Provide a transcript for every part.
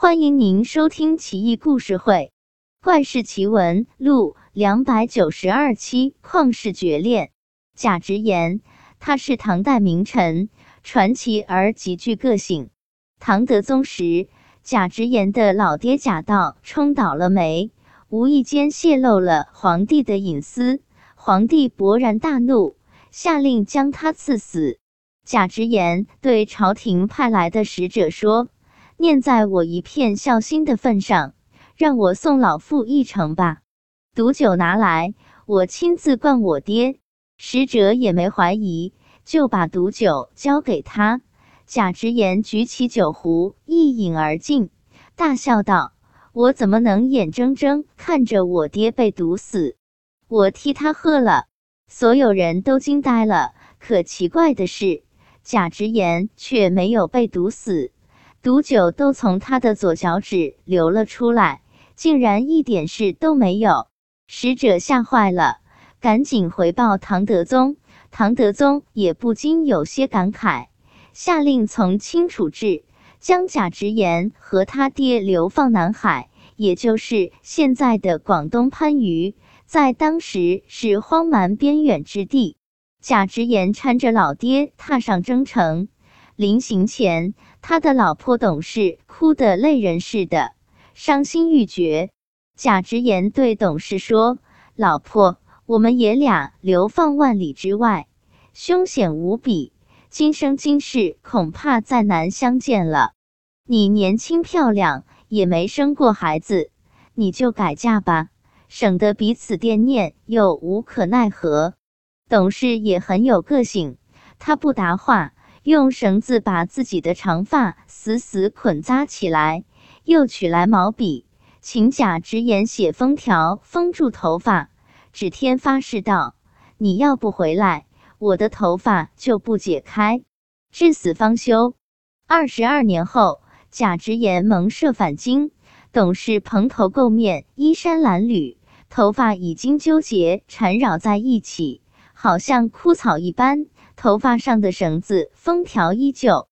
欢迎您收听《奇异故事会·怪事奇闻录》两百九十二期《旷世绝恋》。贾直言，他是唐代名臣，传奇而极具个性。唐德宗时，贾直言的老爹贾道冲倒了霉，无意间泄露了皇帝的隐私，皇帝勃然大怒，下令将他赐死。贾直言对朝廷派来的使者说：“念在我一片孝心的份上，让我送老父一程吧。毒酒拿来，我亲自灌我爹。”使者也没怀疑，就把毒酒交给他。贾直言举起酒壶，一饮而尽，大笑道：“我怎么能眼睁睁看着我爹被毒死？我替他喝了。”所有人都惊呆了。可奇怪的是。贾直言却没有被毒死，毒酒都从他的左脚趾流了出来，竟然一点事都没有。使者吓坏了，赶紧回报唐德宗。唐德宗也不禁有些感慨，下令从轻处置，将贾直言和他爹流放南海，也就是现在的广东番禺，在当时是荒蛮边远之地。贾直言搀着老爹踏上征程，临行前，他的老婆董氏哭得泪人似的，伤心欲绝。贾直言对董氏说：“老婆，我们爷俩流放万里之外，凶险无比，今生今世恐怕再难相见了。你年轻漂亮，也没生过孩子，你就改嫁吧，省得彼此惦念又无可奈何。”董事也很有个性，他不答话，用绳子把自己的长发死死捆扎起来，又取来毛笔，请贾直言写封条封住头发，指天发誓道：“你要不回来，我的头发就不解开，至死方休。”二十二年后，贾直言蒙赦返京，董事蓬头垢面，衣衫褴褛，头发已经纠结缠绕在一起。好像枯草一般，头发上的绳子封条依旧，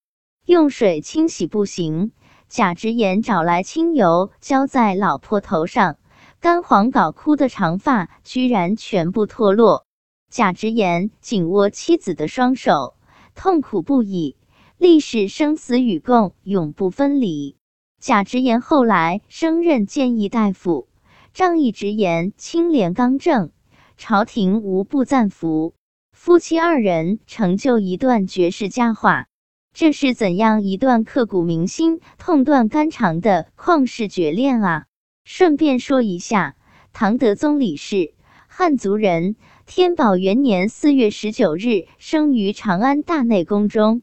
用水清洗不行。贾直言找来清油浇在老婆头上，干黄搞枯的长发居然全部脱落。贾直言紧握妻子的双手，痛苦不已，立誓生死与共，永不分离。贾直言后来升任谏议大夫，仗义直言，清廉刚正。朝廷无不赞服，夫妻二人成就一段绝世佳话。这是怎样一段刻骨铭心、痛断肝肠的旷世绝恋啊！顺便说一下，唐德宗李氏，汉族人，天宝元年四月十九日生于长安大内宫中。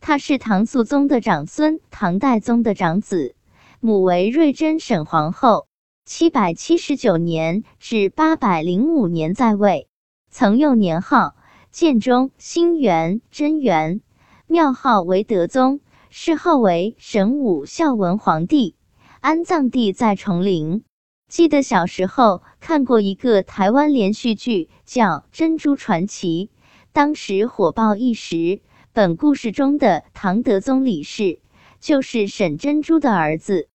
他是唐肃宗的长孙，唐代宗的长子，母为瑞珍沈皇后。七百七十九年至八百零五年在位，曾用年号建中、兴元、贞元，庙号为德宗，谥号为神武孝文皇帝，安葬地在崇陵。记得小时候看过一个台湾连续剧，叫《珍珠传奇》，当时火爆一时。本故事中的唐德宗李氏，就是沈珍珠的儿子。